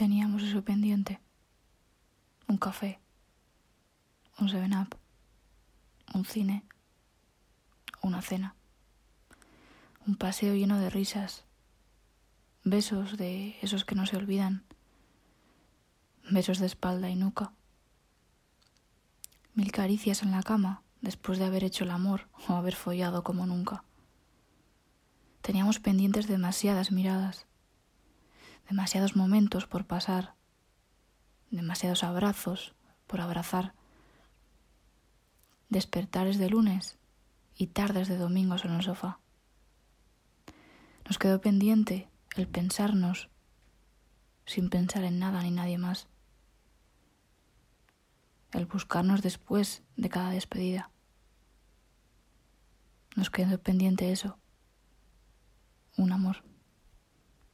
Teníamos eso pendiente. Un café, un seven up, un cine, una cena, un paseo lleno de risas, besos de esos que no se olvidan, besos de espalda y nuca, mil caricias en la cama después de haber hecho el amor o haber follado como nunca. Teníamos pendientes demasiadas miradas, demasiados momentos por pasar, demasiados abrazos por abrazar, despertares de lunes y tardes de domingos en el sofá. Nos quedó pendiente el pensarnos sin pensar en nada ni nadie más, el buscarnos después de cada despedida. Nos quedó pendiente eso, un amor.